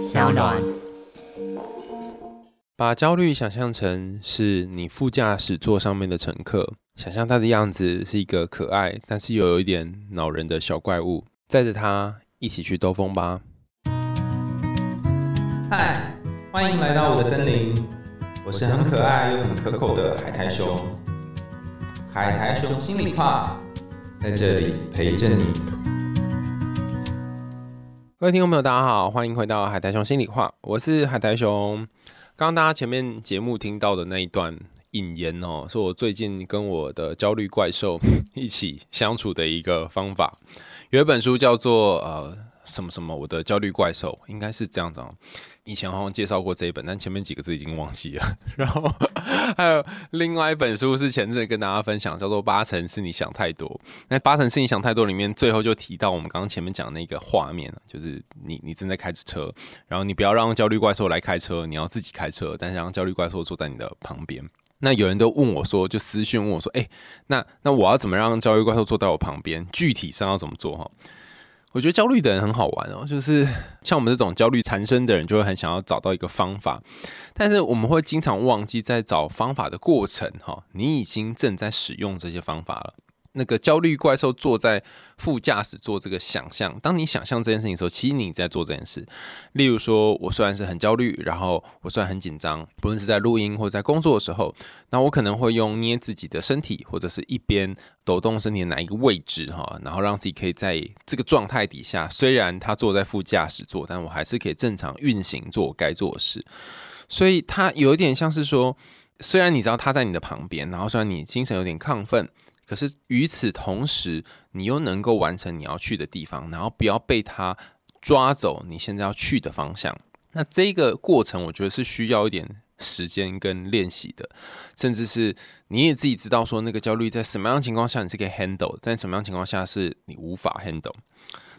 小暖。把焦虑想象成是你副驾驶座上面的乘客，想象他的样子是一个可爱但是又有一点恼人的小怪物，载着他一起去兜风吧。嗨，欢迎来到我的森林，我是很可爱又很可口的海苔熊。海苔熊心里话，在这里陪着你。各位听众朋友，大家好，欢迎回到海苔熊心里话，我是海苔熊。刚刚大家前面节目听到的那一段引言哦，是我最近跟我的焦虑怪兽 一起相处的一个方法。有一本书叫做呃什么什么，我的焦虑怪兽，应该是这样子哦。以前好像介绍过这一本，但前面几个字已经忘记了。然后 还有另外一本书是前阵跟大家分享，叫做《八成是你想太多》。那《八成是你想太多》里面最后就提到我们刚刚前面讲那个画面就是你你正在开着车，然后你不要让焦虑怪兽来开车，你要自己开车，但是让焦虑怪兽坐在你的旁边。那有人都问我说，就私讯问我说，哎，那那我要怎么让焦虑怪兽坐在我旁边？具体上要怎么做哈？我觉得焦虑的人很好玩哦，就是 像我们这种焦虑缠身的人，就会很想要找到一个方法，但是我们会经常忘记在找方法的过程哈，你已经正在使用这些方法了。那个焦虑怪兽坐在副驾驶座，这个想象，当你想象这件事情的时候，其实你在做这件事。例如说，我虽然是很焦虑，然后我虽然很紧张，不论是在录音或在工作的时候，那我可能会用捏自己的身体，或者是一边抖动身体的哪一个位置哈，然后让自己可以在这个状态底下，虽然他坐在副驾驶座，但我还是可以正常运行做我该做的事。所以它有一点像是说，虽然你知道他在你的旁边，然后虽然你精神有点亢奋。可是与此同时，你又能够完成你要去的地方，然后不要被他抓走你现在要去的方向。那这个过程，我觉得是需要一点时间跟练习的，甚至是你也自己知道说，那个焦虑在什么样情况下你是可以 handle，在什么样情况下是你无法 handle。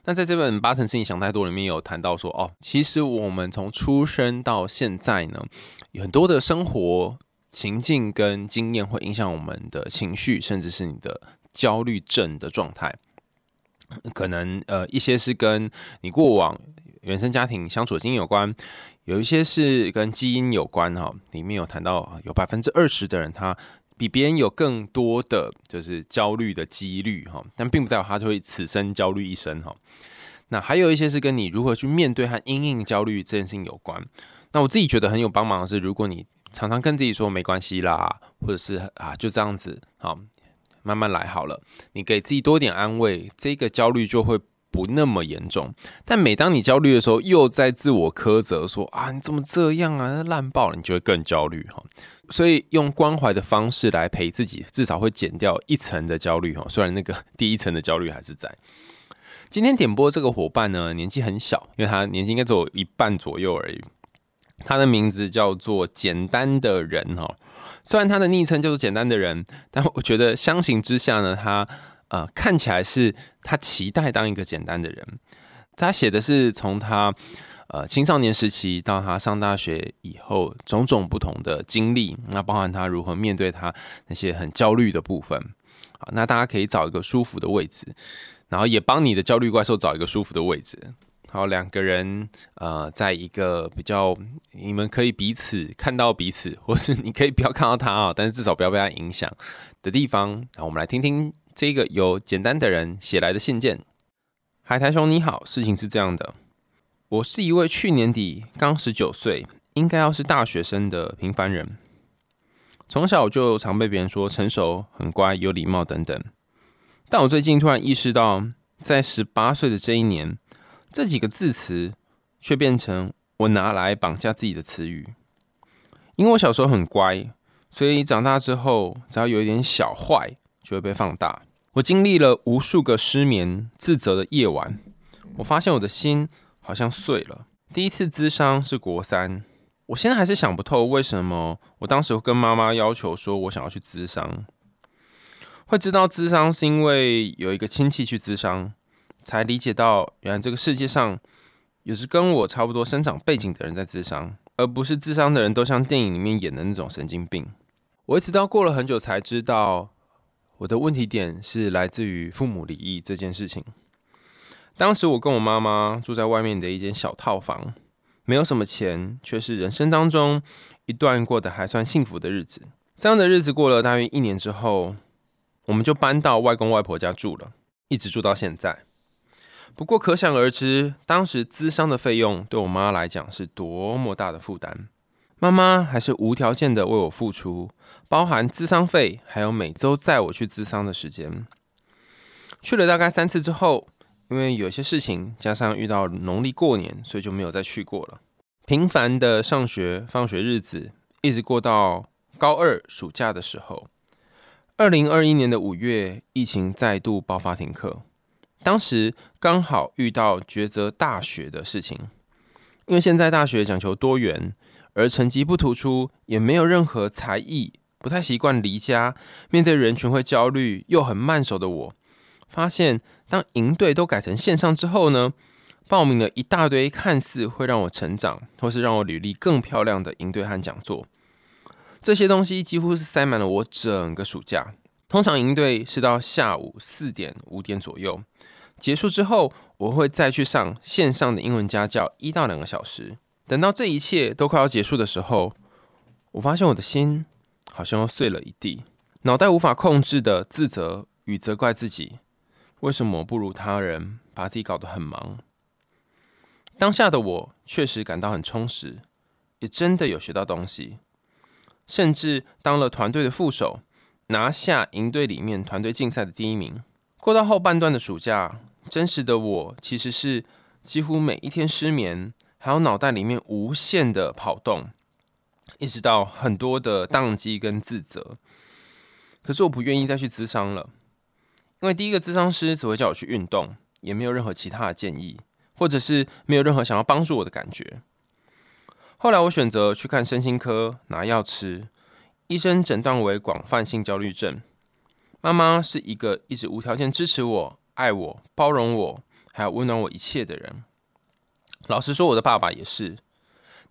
那在这本《八成事情想太多》里面有谈到说，哦，其实我们从出生到现在呢，有很多的生活。情境跟经验会影响我们的情绪，甚至是你的焦虑症的状态。可能呃一些是跟你过往原生家庭相处的经验有关，有一些是跟基因有关哈。里面有谈到有百分之二十的人他比别人有更多的就是焦虑的几率哈，但并不代表他就会此生焦虑一生哈。那还有一些是跟你如何去面对和因应焦虑这件事情有关。那我自己觉得很有帮忙的是，如果你常常跟自己说没关系啦，或者是啊就这样子，好，慢慢来好了。你给自己多点安慰，这个焦虑就会不那么严重。但每当你焦虑的时候，又在自我苛责说啊你怎么这样啊烂爆了，你就会更焦虑哈。所以用关怀的方式来陪自己，至少会减掉一层的焦虑哈。虽然那个第一层的焦虑还是在。今天点播这个伙伴呢，年纪很小，因为他年纪应该只有一半左右而已。他的名字叫做简单的人哈，虽然他的昵称就是简单的人，但我觉得相形之下呢，他呃看起来是他期待当一个简单的人。他写的是从他呃青少年时期到他上大学以后种种不同的经历，那包含他如何面对他那些很焦虑的部分。好，那大家可以找一个舒服的位置，然后也帮你的焦虑怪兽找一个舒服的位置。好，两个人呃，在一个比较你们可以彼此看到彼此，或是你可以不要看到他啊，但是至少不要被他影响的地方。然后我们来听听这个由简单的人写来的信件。海苔熊你好，事情是这样的，我是一位去年底刚十九岁，应该要是大学生的平凡人，从小就常被别人说成熟、很乖、有礼貌等等。但我最近突然意识到，在十八岁的这一年。这几个字词却变成我拿来绑架自己的词语，因为我小时候很乖，所以长大之后只要有一点小坏，就会被放大。我经历了无数个失眠、自责的夜晚，我发现我的心好像碎了。第一次咨商是国三，我现在还是想不透为什么我当时跟妈妈要求说我想要去咨商，会知道咨商是因为有一个亲戚去咨商。才理解到，原来这个世界上有着跟我差不多生长背景的人在自伤，而不是自伤的人都像电影里面演的那种神经病。我一直到过了很久才知道，我的问题点是来自于父母离异这件事情。当时我跟我妈妈住在外面的一间小套房，没有什么钱，却是人生当中一段过得还算幸福的日子。这样的日子过了大约一年之后，我们就搬到外公外婆家住了，一直住到现在。不过可想而知，当时资商的费用对我妈来讲是多么大的负担。妈妈还是无条件的为我付出，包含资商费，还有每周载我去资商的时间。去了大概三次之后，因为有些事情，加上遇到农历过年，所以就没有再去过了。平凡的上学、放学日子，一直过到高二暑假的时候。二零二一年的五月，疫情再度爆发停课，当时刚好遇到抉择大学的事情，因为现在大学讲求多元。而成绩不突出，也没有任何才艺，不太习惯离家，面对人群会焦虑，又很慢熟的我，发现当营队都改成线上之后呢，报名了一大堆看似会让我成长，或是让我履历更漂亮的营队和讲座，这些东西几乎是塞满了我整个暑假。通常营队是到下午四点五点左右结束之后，我会再去上线上的英文家教一到两个小时。等到这一切都快要结束的时候，我发现我的心好像又碎了一地，脑袋无法控制的自责与责怪自己，为什么我不如他人，把自己搞得很忙。当下的我确实感到很充实，也真的有学到东西，甚至当了团队的副手，拿下营队里面团队竞赛的第一名。过到后半段的暑假，真实的我其实是几乎每一天失眠。还有脑袋里面无限的跑动，一直到很多的宕机跟自责。可是我不愿意再去咨商了，因为第一个咨商师只会叫我去运动，也没有任何其他的建议，或者是没有任何想要帮助我的感觉。后来我选择去看身心科拿药吃，医生诊断为广泛性焦虑症。妈妈是一个一直无条件支持我、爱我、包容我，还有温暖我一切的人。老实说，我的爸爸也是，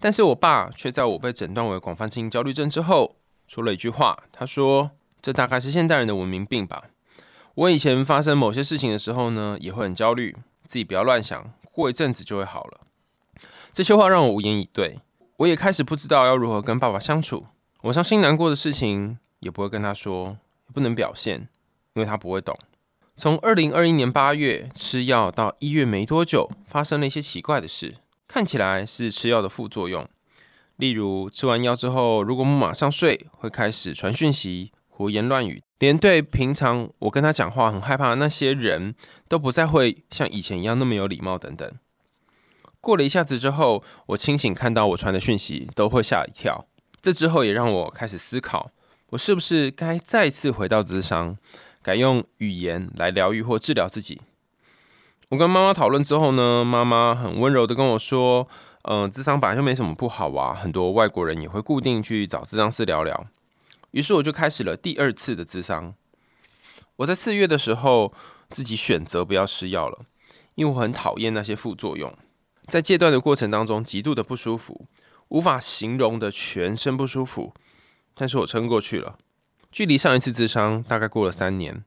但是我爸却在我被诊断为广泛性焦虑症之后，说了一句话。他说：“这大概是现代人的文明病吧。”我以前发生某些事情的时候呢，也会很焦虑，自己不要乱想，过一阵子就会好了。这些话让我无言以对，我也开始不知道要如何跟爸爸相处。我伤心难过的事情也不会跟他说，也不能表现，因为他不会懂。从二零二一年八月吃药到一月没多久，发生了一些奇怪的事，看起来是吃药的副作用。例如，吃完药之后，如果不马上睡，会开始传讯息、胡言乱语，连对平常我跟他讲话很害怕的那些人都不再会像以前一样那么有礼貌等等。过了一下子之后，我清醒看到我传的讯息都会吓一跳。这之后也让我开始思考，我是不是该再次回到智商。改用语言来疗愈或治疗自己。我跟妈妈讨论之后呢，妈妈很温柔的跟我说：“嗯，智商本来就没什么不好啊，很多外国人也会固定去找智商师聊聊。”于是我就开始了第二次的智商。我在四月的时候自己选择不要吃药了，因为我很讨厌那些副作用，在戒断的过程当中极度的不舒服，无法形容的全身不舒服，但是我撑过去了。距离上一次自伤大概过了三年，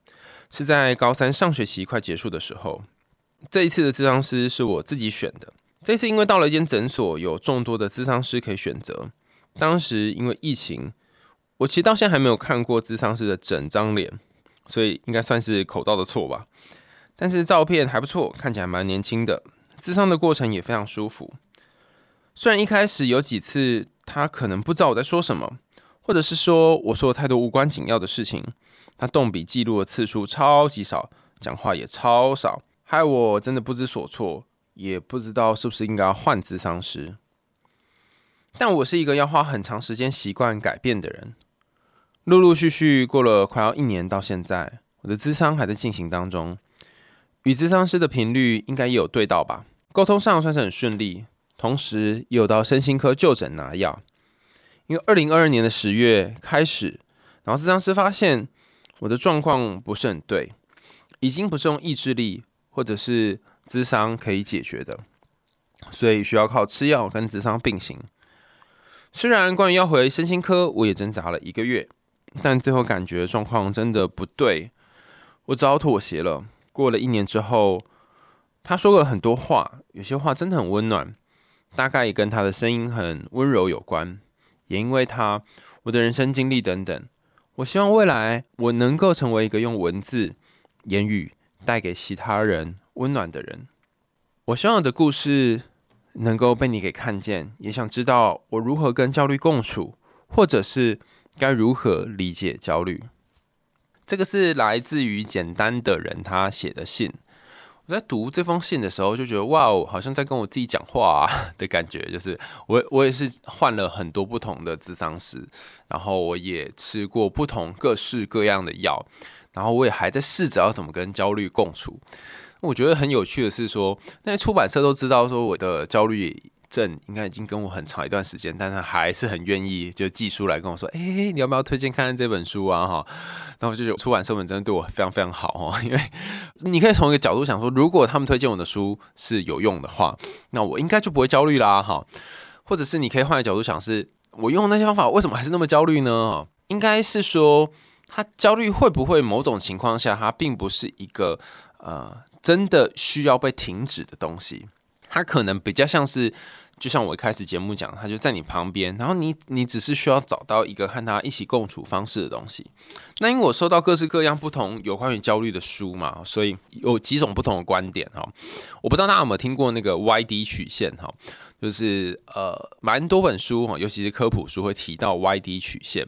是在高三上学期快结束的时候。这一次的咨商师是我自己选的。这次因为到了一间诊所，有众多的咨商师可以选择。当时因为疫情，我其实到现在还没有看过咨商师的整张脸，所以应该算是口罩的错吧。但是照片还不错，看起来蛮年轻的。咨商的过程也非常舒服。虽然一开始有几次他可能不知道我在说什么。或者是说我说了太多无关紧要的事情，他动笔记录的次数超级少，讲话也超少，害我真的不知所措，也不知道是不是应该要换智商师。但我是一个要花很长时间习惯改变的人，陆陆续续过了快要一年到现在，我的智商还在进行当中，与智商师的频率应该也有对到吧，沟通上算是很顺利，同时也有到身心科就诊拿药。因为二零二二年的十月开始，然后咨商师发现我的状况不是很对，已经不是用意志力或者是智商可以解决的，所以需要靠吃药跟智商并行。虽然关于要回身心科，我也挣扎了一个月，但最后感觉状况真的不对，我只好妥协了。过了一年之后，他说了很多话，有些话真的很温暖，大概也跟他的声音很温柔有关，也因为他我的人生经历等等，我希望未来我能够成为一个用文字、言语带给其他人温暖的人。我希望我的故事能够被你给看见，也想知道我如何跟焦虑共处，或者是该如何理解焦虑。这个是来自于简单的人他写的信。我在读这封信的时候，就觉得哇哦，好像在跟我自己讲话 的感觉。就是我我也是换了很多不同的智商师，然后我也吃过不同各式各样的药，然后我也还在试着要怎么跟焦虑共处。我觉得很有趣的是说，那些出版社都知道说我的焦虑。正应该已经跟我很长一段时间，但他还是很愿意就寄书来跟我说：“哎，你要不要推荐看看这本书啊？”哈，然后我就觉得出版社们真的对我非常非常好哦，因为你可以从一个角度想说，如果他们推荐我的书是有用的话，那我应该就不会焦虑啦，哈。或者是你可以换个角度想，是我用那些方法，为什么还是那么焦虑呢？应该是说，他焦虑会不会某种情况下，它并不是一个呃真的需要被停止的东西，它可能比较像是。就像我一开始节目讲，他就在你旁边，然后你你只是需要找到一个和他一起共处方式的东西。那因为我收到各式各样不同有关于焦虑的书嘛，所以有几种不同的观点哈。我不知道大家有没有听过那个 Y D 曲线哈，就是呃蛮多本书哈，尤其是科普书会提到 Y D 曲线，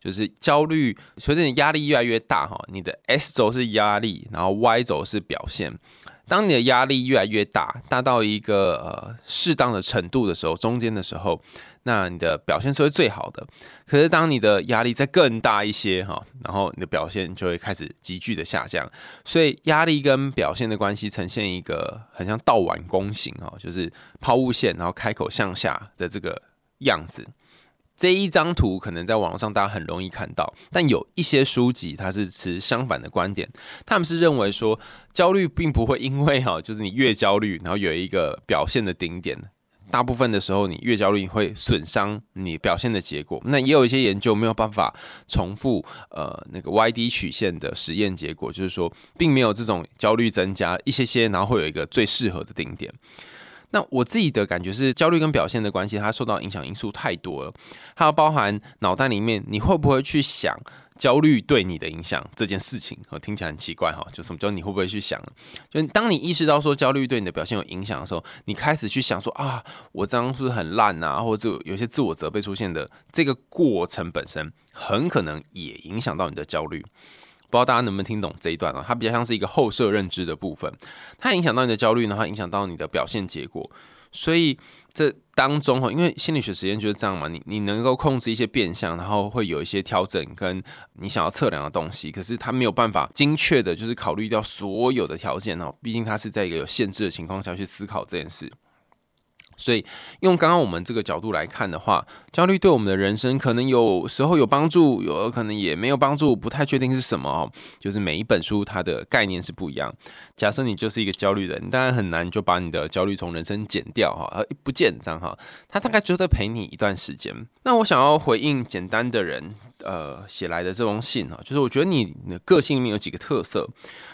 就是焦虑随着你压力越来越大哈，你的 S 轴是压力，然后 Y 轴是表现。当你的压力越来越大，大到一个呃适当的程度的时候，中间的时候，那你的表现是会最好的。可是当你的压力再更大一些哈，然后你的表现就会开始急剧的下降。所以压力跟表现的关系呈现一个很像倒碗弓形哦，就是抛物线，然后开口向下的这个样子。这一张图可能在网上大家很容易看到，但有一些书籍它是持相反的观点，他们是认为说焦虑并不会因为哈，就是你越焦虑，然后有一个表现的顶点，大部分的时候你越焦虑会损伤你表现的结果。那也有一些研究没有办法重复呃那个 Y D 曲线的实验结果，就是说并没有这种焦虑增加一些些，然后会有一个最适合的顶点。那我自己的感觉是，焦虑跟表现的关系，它受到影响因素太多了。它要包含脑袋里面，你会不会去想焦虑对你的影响这件事情？哦，听起来很奇怪哈，就什么叫你会不会去想？就当你意识到说焦虑对你的表现有影响的时候，你开始去想说啊，我这样是不是很烂啊？或者有些自我责备出现的这个过程本身，很可能也影响到你的焦虑。不知道大家能不能听懂这一段啊？它比较像是一个后设认知的部分，它影响到你的焦虑，然后影响到你的表现结果。所以这当中哈，因为心理学实验就是这样嘛，你你能够控制一些变相，然后会有一些调整跟你想要测量的东西，可是它没有办法精确的，就是考虑掉所有的条件哦。毕竟它是在一个有限制的情况下去思考这件事。所以，用刚刚我们这个角度来看的话，焦虑对我们的人生可能有时候有帮助，有可能也没有帮助，不太确定是什么哦。就是每一本书它的概念是不一样。假设你就是一个焦虑人，当然很难就把你的焦虑从人生减掉哈，而不见这样哈，他大概就在陪你一段时间。那我想要回应简单的人呃写来的这封信哈，就是我觉得你的个性里面有几个特色。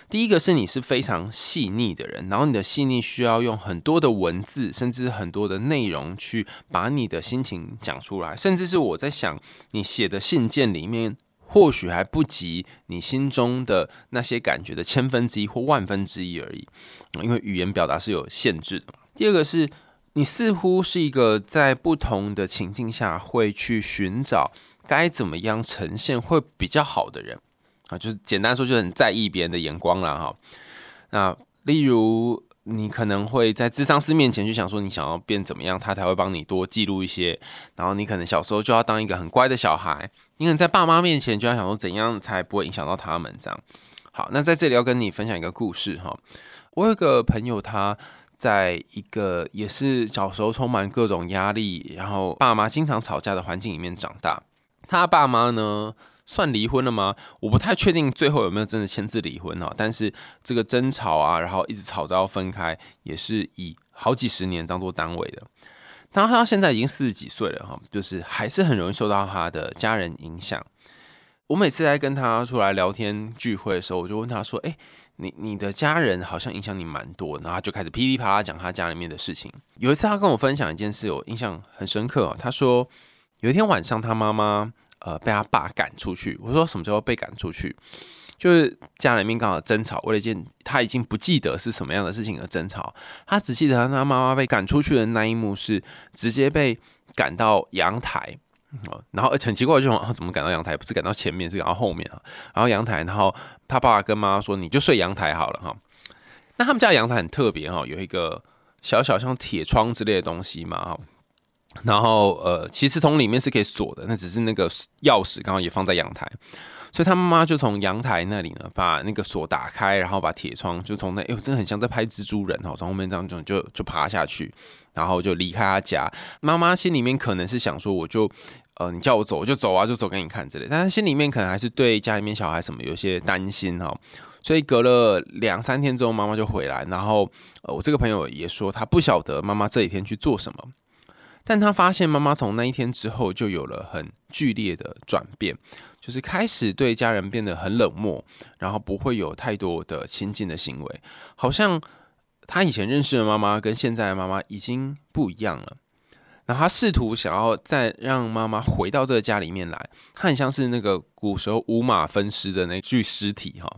第一个是你是非常细腻的人，然后你的细腻需要用很多的文字，甚至很多的内容去把你的心情讲出来，甚至是我在想，你写的信件里面或许还不及你心中的那些感觉的千分之一或万分之一而已，因为语言表达是有限制的。第二个是你似乎是一个在不同的情境下会去寻找该怎么样呈现会比较好的人。啊，就是简单说，就很在意别人的眼光了哈。那例如，你可能会在智商师面前去想说，你想要变怎么样，他才会帮你多记录一些。然后你可能小时候就要当一个很乖的小孩，你可能在爸妈面前就要想说，怎样才不会影响到他们这样。好，那在这里要跟你分享一个故事哈。我有个朋友，他在一个也是小时候充满各种压力，然后爸妈经常吵架的环境里面长大。他爸妈呢？算离婚了吗？我不太确定最后有没有真的签字离婚哈。但是这个争吵啊，然后一直吵着要分开，也是以好几十年当做单位的。当他现在已经四十几岁了哈，就是还是很容易受到他的家人影响。我每次在跟他出来聊天聚会的时候，我就问他说：“哎，你你的家人好像影响你蛮多，然后就开始噼里啪啦讲他家里面的事情。有一次他跟我分享一件事，我印象很深刻。他说有一天晚上他妈妈呃被他爸赶出去。我说什么时候被赶出去？就是家里面刚好争吵，为了一件他已经不记得是什么样的事情而争吵。他只记得他妈妈被赶出去的那一幕是直接被赶到阳台。然后很奇怪，就说怎么赶到阳台？不是赶到前面，是赶到后面啊。然后阳台，然后他爸爸跟妈妈说：“你就睡阳台好了哈。”那他们家阳台很特别哈，有一个小小像铁窗之类的东西嘛哈。然后呃，其实从里面是可以锁的，那只是那个钥匙刚好也放在阳台，所以他妈妈就从阳台那里呢，把那个锁打开，然后把铁窗就从那，哎呦，真的很像在拍蜘蛛人哈，从后面这样就就就爬下去。然后就离开他家，妈妈心里面可能是想说，我就，呃，你叫我走我就走啊，就走给你看之类。但是心里面可能还是对家里面小孩什么有些担心哈。所以隔了两三天之后，妈妈就回来。然后，呃，我这个朋友也说，他不晓得妈妈这几天去做什么，但他发现妈妈从那一天之后就有了很剧烈的转变，就是开始对家人变得很冷漠，然后不会有太多的亲近的行为，好像。他以前认识的妈妈跟现在的妈妈已经不一样了，那他试图想要再让妈妈回到这个家里面来，他很像是那个古时候五马分尸的那具尸体哈，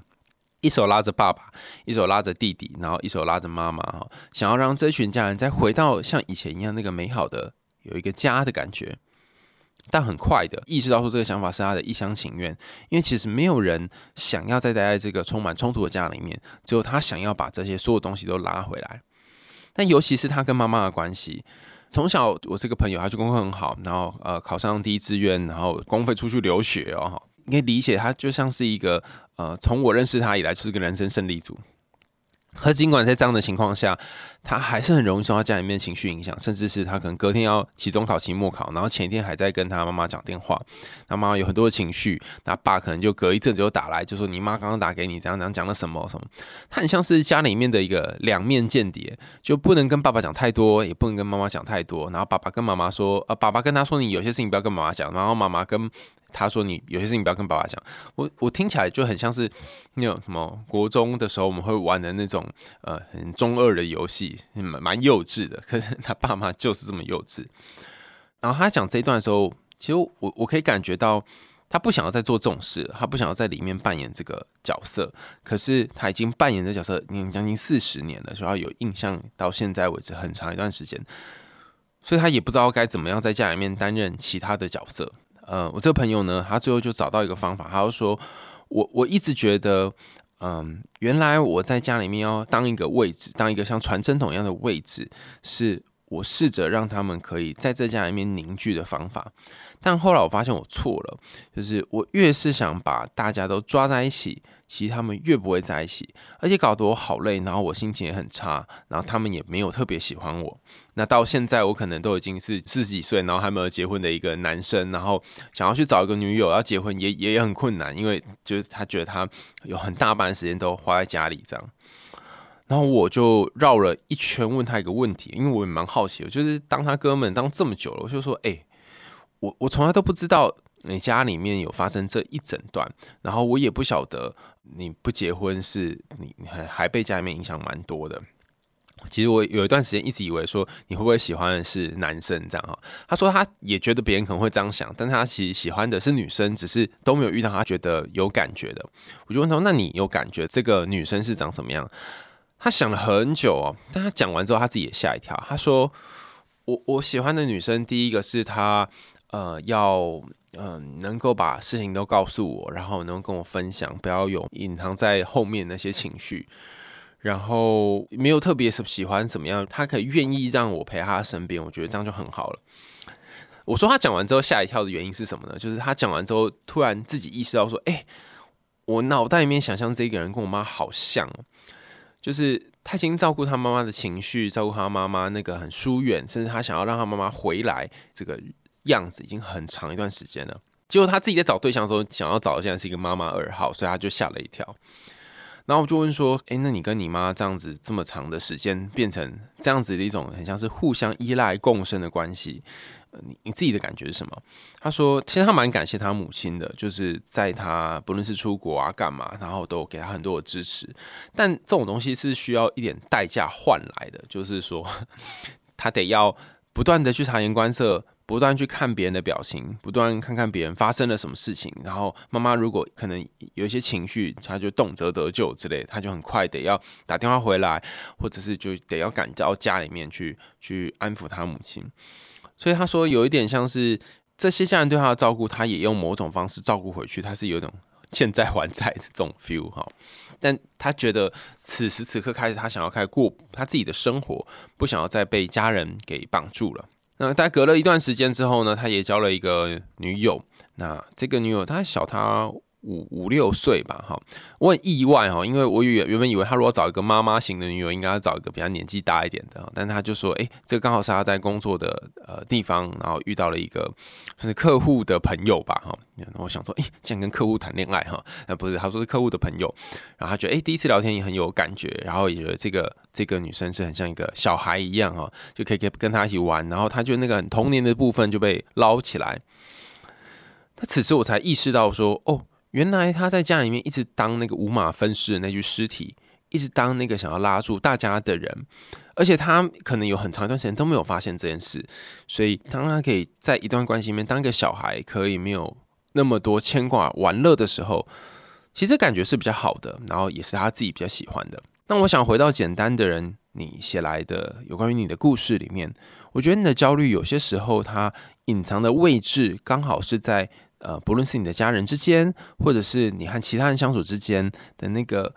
一手拉着爸爸，一手拉着弟弟，然后一手拉着妈妈哈，想要让这群家人再回到像以前一样那个美好的有一个家的感觉。但很快的意识到说这个想法是他的一厢情愿，因为其实没有人想要再待在这个充满冲突的家里面，只有他想要把这些所有东西都拉回来。但尤其是他跟妈妈的关系，从小我这个朋友他就功课很好，然后呃考上第一志愿，然后公费出去留学哦，你可以理解他就像是一个呃从我认识他以来就是个人生胜利组。可尽管在这样的情况下，他还是很容易受到家里面情绪影响，甚至是他可能隔天要期中考、期末考，然后前一天还在跟他妈妈讲电话，他妈妈有很多的情绪，那爸可能就隔一阵子就打来，就说你妈刚刚打给你，怎样怎样讲了什么什么，他很像是家里面的一个两面间谍，就不能跟爸爸讲太多，也不能跟妈妈讲太多，然后爸爸跟妈妈说，呃，爸爸跟他说你有些事情不要跟妈妈讲，然后妈妈跟。他说：“你有些事情不要跟爸爸讲。”我我听起来就很像是那种什么国中的时候我们会玩的那种呃很中二的游戏，蛮蛮幼稚的。可是他爸妈就是这么幼稚。然后他讲这一段的时候，其实我我可以感觉到他不想要再做这种事，他不想要在里面扮演这个角色。可是他已经扮演这角色，已经将近四十年了，所以他有印象到现在为止很长一段时间，所以他也不知道该怎么样在家里面担任其他的角色。呃，我这个朋友呢，他最后就找到一个方法，他就说，我我一直觉得，嗯，原来我在家里面要当一个位置，当一个像传声筒一样的位置，是我试着让他们可以在这家里面凝聚的方法。但后来我发现我错了，就是我越是想把大家都抓在一起。其实他们越不会在一起，而且搞得我好累，然后我心情也很差，然后他们也没有特别喜欢我。那到现在我可能都已经是四十几岁，然后还没有结婚的一个男生，然后想要去找一个女友要结婚也也很困难，因为就是他觉得他有很大半时间都花在家里这样。然后我就绕了一圈问他一个问题，因为我也蛮好奇，我就是当他哥们当这么久了，我就说，哎，我我从来都不知道。你家里面有发生这一整段，然后我也不晓得你不结婚是你还还被家里面影响蛮多的。其实我有一段时间一直以为说你会不会喜欢的是男生这样哈。他说他也觉得别人可能会这样想，但他其实喜欢的是女生，只是都没有遇到他觉得有感觉的。我就问他，那你有感觉这个女生是长什么样？他想了很久哦，但他讲完之后他自己也吓一跳。他说我我喜欢的女生，第一个是她呃要。嗯，能够把事情都告诉我，然后能够跟我分享，不要有隐藏在后面那些情绪，然后没有特别喜欢怎么样，他可以愿意让我陪他身边，我觉得这样就很好了。我说他讲完之后吓一跳的原因是什么呢？就是他讲完之后突然自己意识到说，哎，我脑袋里面想象这个人跟我妈好像，就是他已经照顾他妈妈的情绪，照顾他妈妈那个很疏远，甚至他想要让他妈妈回来这个。样子已经很长一段时间了，结果他自己在找对象的时候，想要找的现在是一个妈妈二号，所以他就吓了一跳。然后我就问说，诶，那你跟你妈这样子这么长的时间，变成这样子的一种很像是互相依赖共生的关系，你你自己的感觉是什么？他说，其实他蛮感谢他母亲的，就是在他不论是出国啊干嘛，然后都给他很多的支持。但这种东西是需要一点代价换来的，就是说 他得要不断的去察言观色。不断去看别人的表情，不断看看别人发生了什么事情，然后妈妈如果可能有一些情绪，他就动辄得救之类，他就很快得要打电话回来，或者是就得要赶到家里面去去安抚他母亲。所以他说有一点像是这些家人对他的照顾，他也用某种方式照顾回去，他是有一种欠债还债的这种 feel 哈。但他觉得此时此刻开始，他想要开始过他自己的生活，不想要再被家人给绑住了。那大概隔了一段时间之后呢，他也交了一个女友。那这个女友，她小他。五五六岁吧，哈，我很意外哈，因为我原原本以为他如果找一个妈妈型的女友，应该要找一个比较年纪大一点的，但他就说，哎，这个刚好是他在工作的呃地方，然后遇到了一个就是客户的朋友吧，哈，我想说，哎，竟然跟客户谈恋爱哈，那不是，他说是客户的朋友，然后他觉得，哎，第一次聊天也很有感觉，然后也觉得这个这个女生是很像一个小孩一样哈，就可以跟跟他一起玩，然后他就那个很童年的部分就被捞起来，那此时我才意识到说，哦。原来他在家里面一直当那个五马分尸的那具尸体，一直当那个想要拉住大家的人，而且他可能有很长一段时间都没有发现这件事，所以当他可以在一段关系里面当一个小孩，可以没有那么多牵挂玩乐的时候，其实感觉是比较好的，然后也是他自己比较喜欢的。那我想回到简单的人，你写来的有关于你的故事里面，我觉得你的焦虑有些时候它隐藏的位置刚好是在。呃，不论是你的家人之间，或者是你和其他人相处之间的那个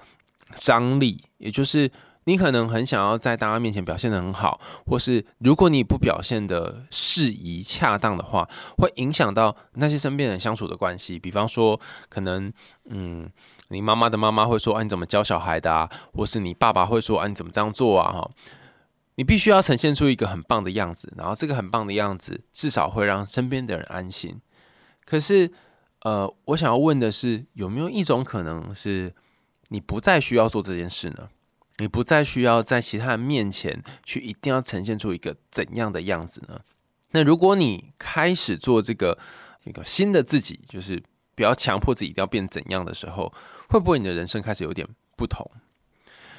张力，也就是你可能很想要在大家面前表现的很好，或是如果你不表现的适宜、恰当的话，会影响到那些身边人相处的关系。比方说，可能嗯，你妈妈的妈妈会说：“啊，你怎么教小孩的啊？”或是你爸爸会说：“啊，你怎么这样做啊？”哈，你必须要呈现出一个很棒的样子，然后这个很棒的样子至少会让身边的人安心。可是，呃，我想要问的是，有没有一种可能是，你不再需要做这件事呢？你不再需要在其他人面前去一定要呈现出一个怎样的样子呢？那如果你开始做这个一个新的自己，就是不要强迫自己一定要变怎样的时候，会不会你的人生开始有点不同？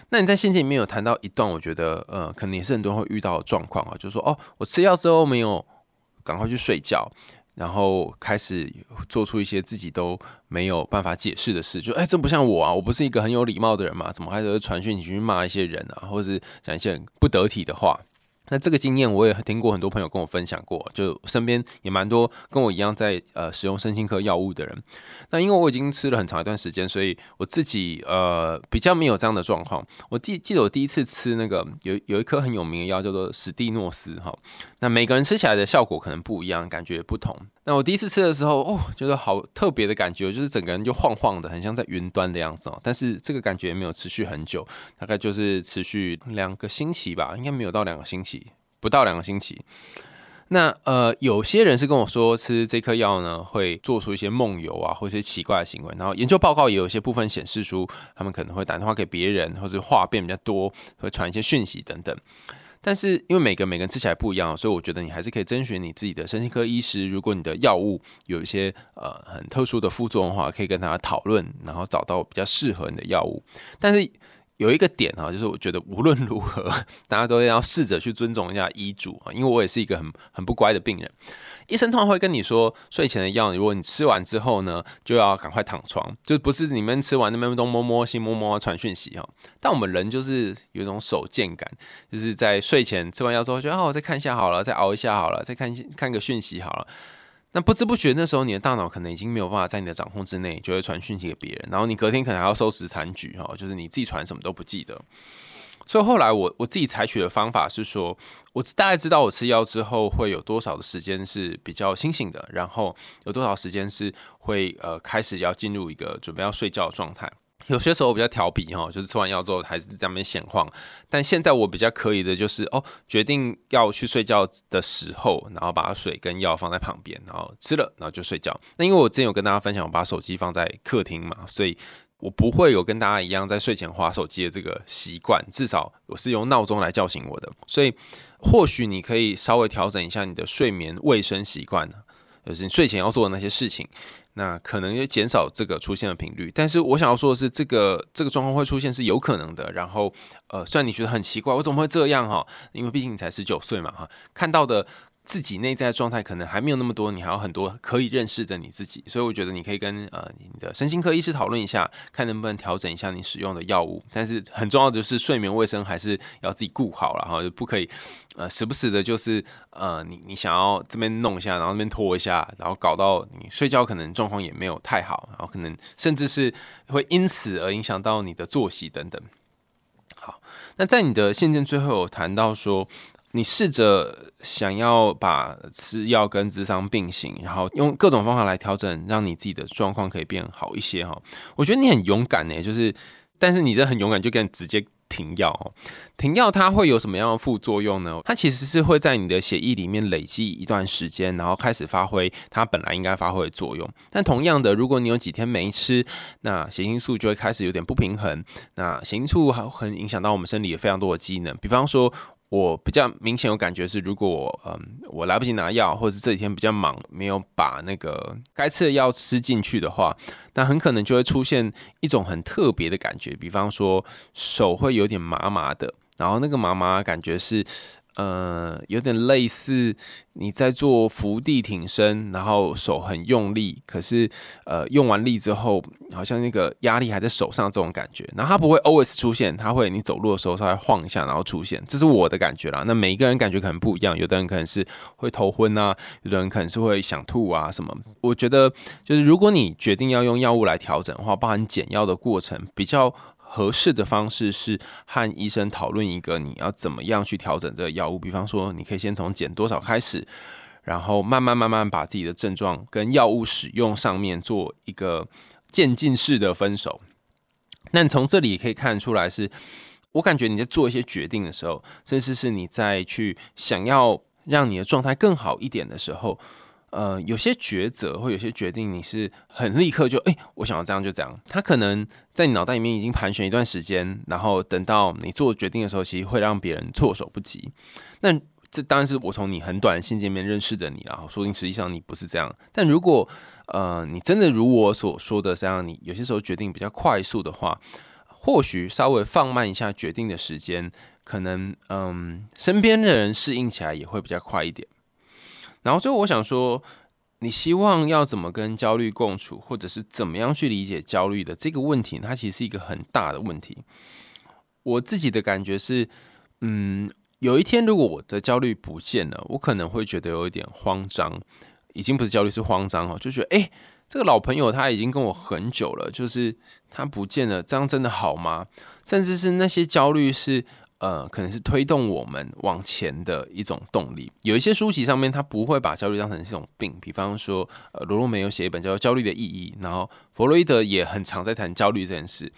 那你在信件里面有谈到一段，我觉得，呃，可能也是很多人会遇到的状况啊，就是说，哦，我吃药之后没有赶快去睡觉。然后开始做出一些自己都没有办法解释的事，就哎，这不像我啊，我不是一个很有礼貌的人嘛，怎么还是传讯你去骂一些人啊，或者是讲一些很不得体的话？那这个经验我也听过很多朋友跟我分享过，就身边也蛮多跟我一样在呃使用身心科药物的人。那因为我已经吃了很长一段时间，所以我自己呃比较没有这样的状况。我记记得我第一次吃那个有有一颗很有名的药叫做史蒂诺斯哈，那每个人吃起来的效果可能不一样，感觉不同。那我第一次吃的时候，哦，就是好特别的感觉，就是整个人就晃晃的，很像在云端的样子哦。但是这个感觉没有持续很久，大概就是持续两个星期吧，应该没有到两个星期，不到两个星期。那呃，有些人是跟我说吃这颗药呢，会做出一些梦游啊，或者一些奇怪的行为。然后研究报告也有一些部分显示出，他们可能会打电话给别人，或者话变比较多，会传一些讯息等等。但是因为每个每个人吃起来不一样，所以我觉得你还是可以征询你自己的身心科医师。如果你的药物有一些呃很特殊的副作用的话，可以跟他讨论，然后找到比较适合你的药物。但是有一个点哈，就是我觉得无论如何，大家都要试着去尊重一下医嘱啊，因为我也是一个很很不乖的病人。医生通常会跟你说，睡前的药，如果你吃完之后呢，就要赶快躺床，就不是你们吃完那边东摸摸西摸摸传讯息哈。但我们人就是有一种手贱感，就是在睡前吃完药之后，觉得哦，我再看一下好了，再熬一下好了，再看看个讯息好了。那不知不觉那时候你的大脑可能已经没有办法在你的掌控之内，就会传讯息给别人，然后你隔天可能还要收拾残局哈，就是你自己传什么都不记得。所以后来我我自己采取的方法是说，我大概知道我吃药之后会有多少的时间是比较清醒的，然后有多少时间是会呃开始要进入一个准备要睡觉的状态。有些时候我比较调皮哈，就是吃完药之后还是在那边闲晃。但现在我比较可以的就是哦，决定要去睡觉的时候，然后把水跟药放在旁边，然后吃了，然后就睡觉。那因为我之前有跟大家分享，我把手机放在客厅嘛，所以。我不会有跟大家一样在睡前划手机的这个习惯，至少我是用闹钟来叫醒我的。所以，或许你可以稍微调整一下你的睡眠卫生习惯就是你睡前要做的那些事情，那可能就减少这个出现的频率。但是我想要说的是，这个这个状况会出现是有可能的。然后，呃，虽然你觉得很奇怪，我怎么会这样哈？因为毕竟你才十九岁嘛哈，看到的。自己内在的状态可能还没有那么多，你还有很多可以认识的你自己，所以我觉得你可以跟呃你的身心科医师讨论一下，看能不能调整一下你使用的药物。但是很重要的就是睡眠卫生还是要自己顾好了哈，就不可以呃时不时的就是呃你你想要这边弄一下，然后那边拖一下，然后搞到你睡觉可能状况也没有太好，然后可能甚至是会因此而影响到你的作息等等。好，那在你的信件最后有谈到说。你试着想要把吃药跟智商并行，然后用各种方法来调整，让你自己的状况可以变好一些哈。我觉得你很勇敢呢，就是，但是你这很勇敢，就跟直接停药。停药它会有什么样的副作用呢？它其实是会在你的血液里面累积一段时间，然后开始发挥它本来应该发挥的作用。但同样的，如果你有几天没吃，那血清素就会开始有点不平衡。那血清素还很影响到我们身体非常多的机能，比方说。我比较明显有感觉是，如果我嗯我来不及拿药，或者是这几天比较忙，没有把那个该吃的药吃进去的话，那很可能就会出现一种很特别的感觉，比方说手会有点麻麻的，然后那个麻麻感觉是。呃，有点类似你在做伏地挺身，然后手很用力，可是呃用完力之后，好像那个压力还在手上这种感觉。然后它不会 always 出现，它会你走路的时候稍微晃一下，然后出现。这是我的感觉啦。那每一个人感觉可能不一样，有的人可能是会头昏啊，有的人可能是会想吐啊什么。我觉得就是如果你决定要用药物来调整的话，包含减药的过程比较。合适的方式是和医生讨论一个你要怎么样去调整这个药物，比方说你可以先从减多少开始，然后慢慢慢慢把自己的症状跟药物使用上面做一个渐进式的分手。那从这里可以看出来，是我感觉你在做一些决定的时候，甚至是你在去想要让你的状态更好一点的时候。呃，有些抉择或有些决定，你是很立刻就哎，我想要这样就这样。他可能在你脑袋里面已经盘旋一段时间，然后等到你做决定的时候，其实会让别人措手不及。那这当然是我从你很短的信见面认识的你，然后说不定实际上你不是这样。但如果呃你真的如我所说的这样，你有些时候决定比较快速的话，或许稍微放慢一下决定的时间，可能嗯身边的人适应起来也会比较快一点。然后最后我想说，你希望要怎么跟焦虑共处，或者是怎么样去理解焦虑的这个问题，它其实是一个很大的问题。我自己的感觉是，嗯，有一天如果我的焦虑不见了，我可能会觉得有一点慌张，已经不是焦虑是慌张哦，就觉得哎，这个老朋友他已经跟我很久了，就是他不见了，这样真的好吗？甚至是那些焦虑是。呃，可能是推动我们往前的一种动力。有一些书籍上面，他不会把焦虑当成是一种病。比方说，呃，罗洛梅有写一本叫做《焦虑的意义》，然后弗洛伊德也很常在谈焦虑这件事。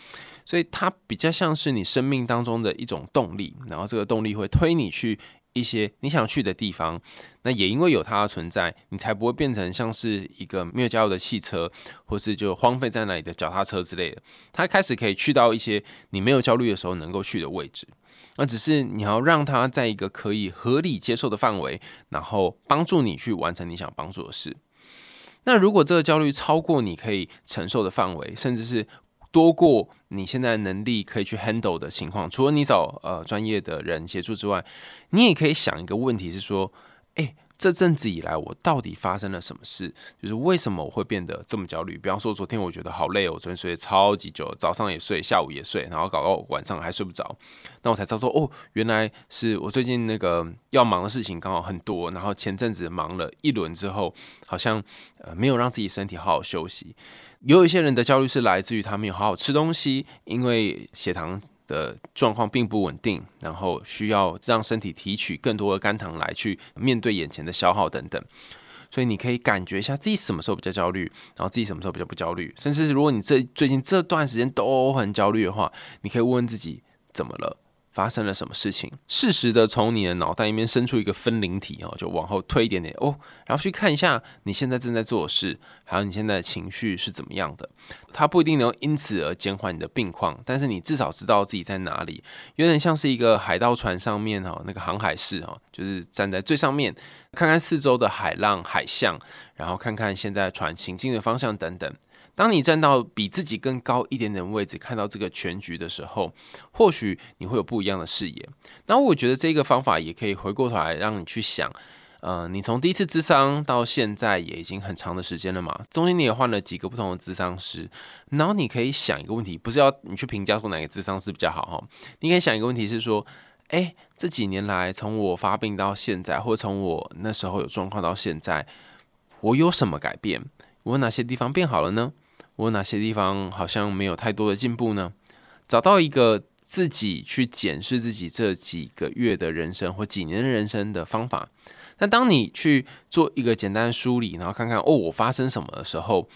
所以，它比较像是你生命当中的一种动力，然后这个动力会推你去一些你想去的地方。那也因为有它的存在，你才不会变成像是一个没有加油的汽车，或是就荒废在那里的脚踏车之类的。它开始可以去到一些你没有焦虑的时候能够去的位置。那只是你要让他在一个可以合理接受的范围，然后帮助你去完成你想帮助的事。那如果这个焦虑超过你可以承受的范围，甚至是多过你现在能力可以去 handle 的情况，除了你找呃专业的人协助之外，你也可以想一个问题是说，哎。这阵子以来，我到底发生了什么事？就是为什么我会变得这么焦虑？比方说，昨天我觉得好累，我昨天睡得超级久，早上也睡，下午也睡，然后搞到晚上还睡不着。那我才知道说，哦，原来是我最近那个要忙的事情刚好很多，然后前阵子忙了一轮之后，好像呃没有让自己身体好好休息。有一些人的焦虑是来自于他没有好好吃东西，因为血糖。的状况并不稳定，然后需要让身体提取更多的肝糖来去面对眼前的消耗等等，所以你可以感觉一下自己什么时候比较焦虑，然后自己什么时候比较不焦虑，甚至是如果你这最近这段时间都很焦虑的话，你可以问问自己怎么了，发生了什么事情，适时的从你的脑袋里面伸出一个分灵体哦，就往后推一点点哦，然后去看一下你现在正在做的事，还有你现在的情绪是怎么样的。它不一定能因此而减缓你的病况，但是你至少知道自己在哪里，有点像是一个海盗船上面哈，那个航海士哈，就是站在最上面，看看四周的海浪、海象，然后看看现在船行进的方向等等。当你站到比自己更高一点点位置，看到这个全局的时候，或许你会有不一样的视野。那我觉得这个方法也可以回过头来让你去想，呃，你从第一次智商到现在也已经很长的时间了嘛，中间你也换了几个不同的智商师，然后你可以想一个问题，不是要你去评价说哪个智商师比较好哈，你可以想一个问题是说，哎，这几年来从我发病到现在，或从我那时候有状况到现在，我有什么改变？我哪些地方变好了呢？我哪些地方好像没有太多的进步呢？找到一个自己去检视自己这几个月的人生或几年的人生的方法。那当你去做一个简单的梳理，然后看看哦，我发生什么的时候，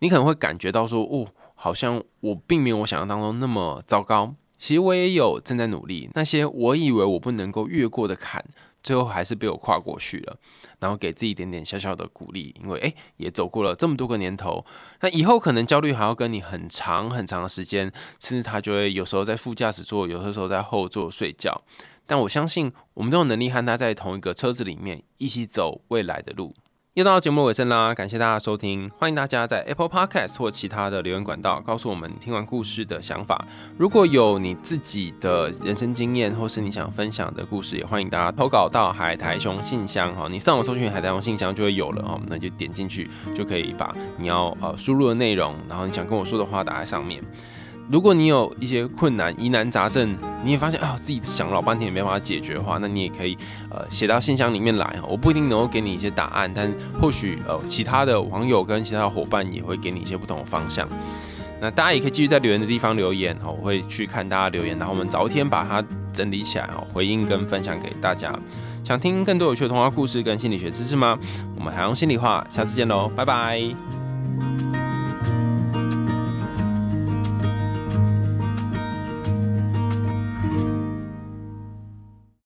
你可能会感觉到说，哦，好像我并没有我想象当中那么糟糕。其实我也有正在努力，那些我以为我不能够越过的坎。最后还是被我跨过去了，然后给自己一点点小小的鼓励，因为诶也走过了这么多个年头，那以后可能焦虑还要跟你很长很长的时间，甚至他就会有时候在副驾驶座，有的时候在后座睡觉，但我相信我们都有能力和他在同一个车子里面一起走未来的路。又到节目尾声啦，感谢大家收听，欢迎大家在 Apple Podcast 或其他的留言管道告诉我们听完故事的想法。如果有你自己的人生经验，或是你想分享的故事，也欢迎大家投稿到海苔熊信箱哈。你上网搜寻海苔熊信箱就会有了哦，那就点进去就可以把你要呃输入的内容，然后你想跟我说的话打在上面。如果你有一些困难、疑难杂症，你也发现啊自己想了老半天也没办法解决的话，那你也可以呃写到信箱里面来我不一定能够给你一些答案，但或许呃其他的网友跟其他的伙伴也会给你一些不同的方向。那大家也可以继续在留言的地方留言哈，我会去看大家留言，然后我们早一天把它整理起来哦，回应跟分享给大家。想听更多有趣的童话故事跟心理学知识吗？我们还用心里话，下次见喽，拜拜。